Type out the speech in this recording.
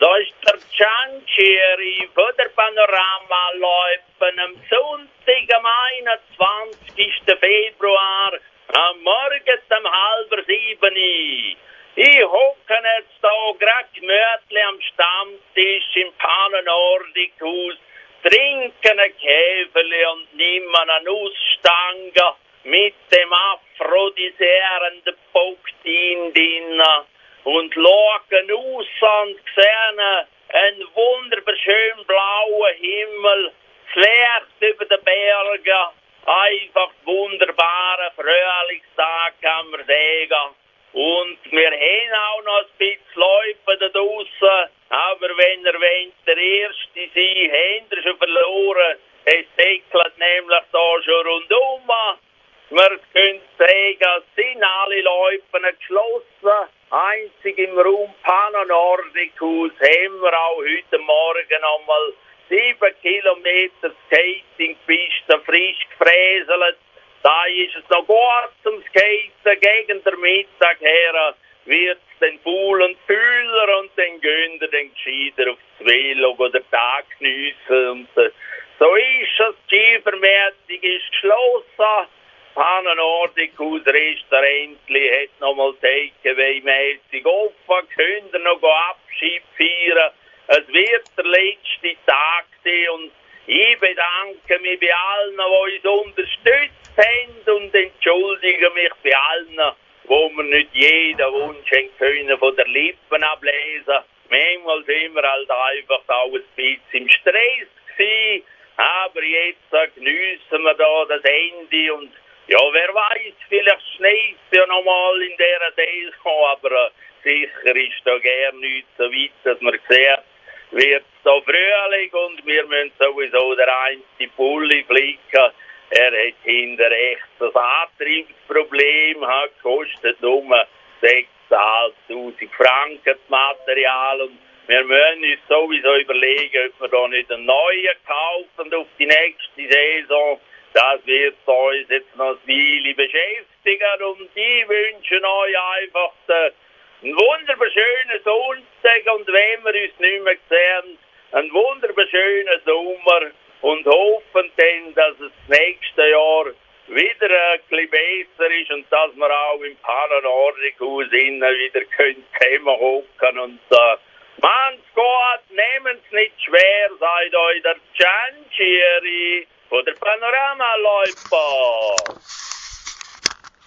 Da ist der Gianchiri von der Panorama Loipen am Sonntag am 21. Februar am Morgen um halb sieben. Ich hocke jetzt da grad gemütlich am Stammtisch im Pannenordinghaus, trinke ein Käferli und nehme eine Nussstange mit dem aphrodisierenden drin und schaue aus und sehe einen wunderschönen blauen Himmel, das über den Bergen, einfach wunderbarer Frühlingstag kann man sagen. Und wir haben auch noch ein bisschen Läufe da draussen, aber wenn ihr wollt, der Erste sein, habt ihr schon verloren. Es säckelt nämlich da schon rundum. Wir können sagen, es sind alle Läufe geschlossen. Einzig im Raum Panonordicus haben wir auch heute Morgen einmal sieben Kilometer Skatingpiste frisch gefräselt. Da ist es noch gut zum Skaten. Gegen den Mittag her wird den faulen Fühler und den Günder den gescheiter aufs Velo oder Tag geniessen. Und äh, so ist es. Die Skivermäßig ist geschlossen. Pannenordicus Restaurant hat nochmal Takeaway-mässig offen. Könnt ihr noch Abschied feiern. Es wird der letzte Tag sein und ich bedanke mich bei allen, die uns unterstützt haben und entschuldige mich bei allen, wo wir nicht jeden Wunsch können von der Lippen ablesen. Manchmal sind wir halt einfach auch ein bisschen im Stress gewesen, aber jetzt geniessen wir da das Ende und ja, wer weiß, vielleicht schneit ja nochmal in dieser Saison, aber äh, sicher ist da gern nichts so weit, dass man sieht, wird da Frühling und wir müssen sowieso der einzige Pulli flicken. Er hat hinter rechts das Antriebsproblem, hat kostet nur 6'500 Franken das Material und wir müssen uns sowieso überlegen, ob wir da nicht einen neuen kaufen auf die nächste Saison. Das wird uns jetzt noch ein Weile beschäftigen und ich wünsche euch einfach einen wunderschönen Sonntag. Und wenn wir uns nicht mehr sehen, einen wunderschönen Sommer. Und hoffen dann, dass es nächste Jahr wieder ein bisschen besser ist und dass wir auch im Paranordicus innen wieder können zusammenhocken und äh, Man's Gott, nehmen's nicht schwer, seid euch der Gianchieri von der Panorama-Läufer.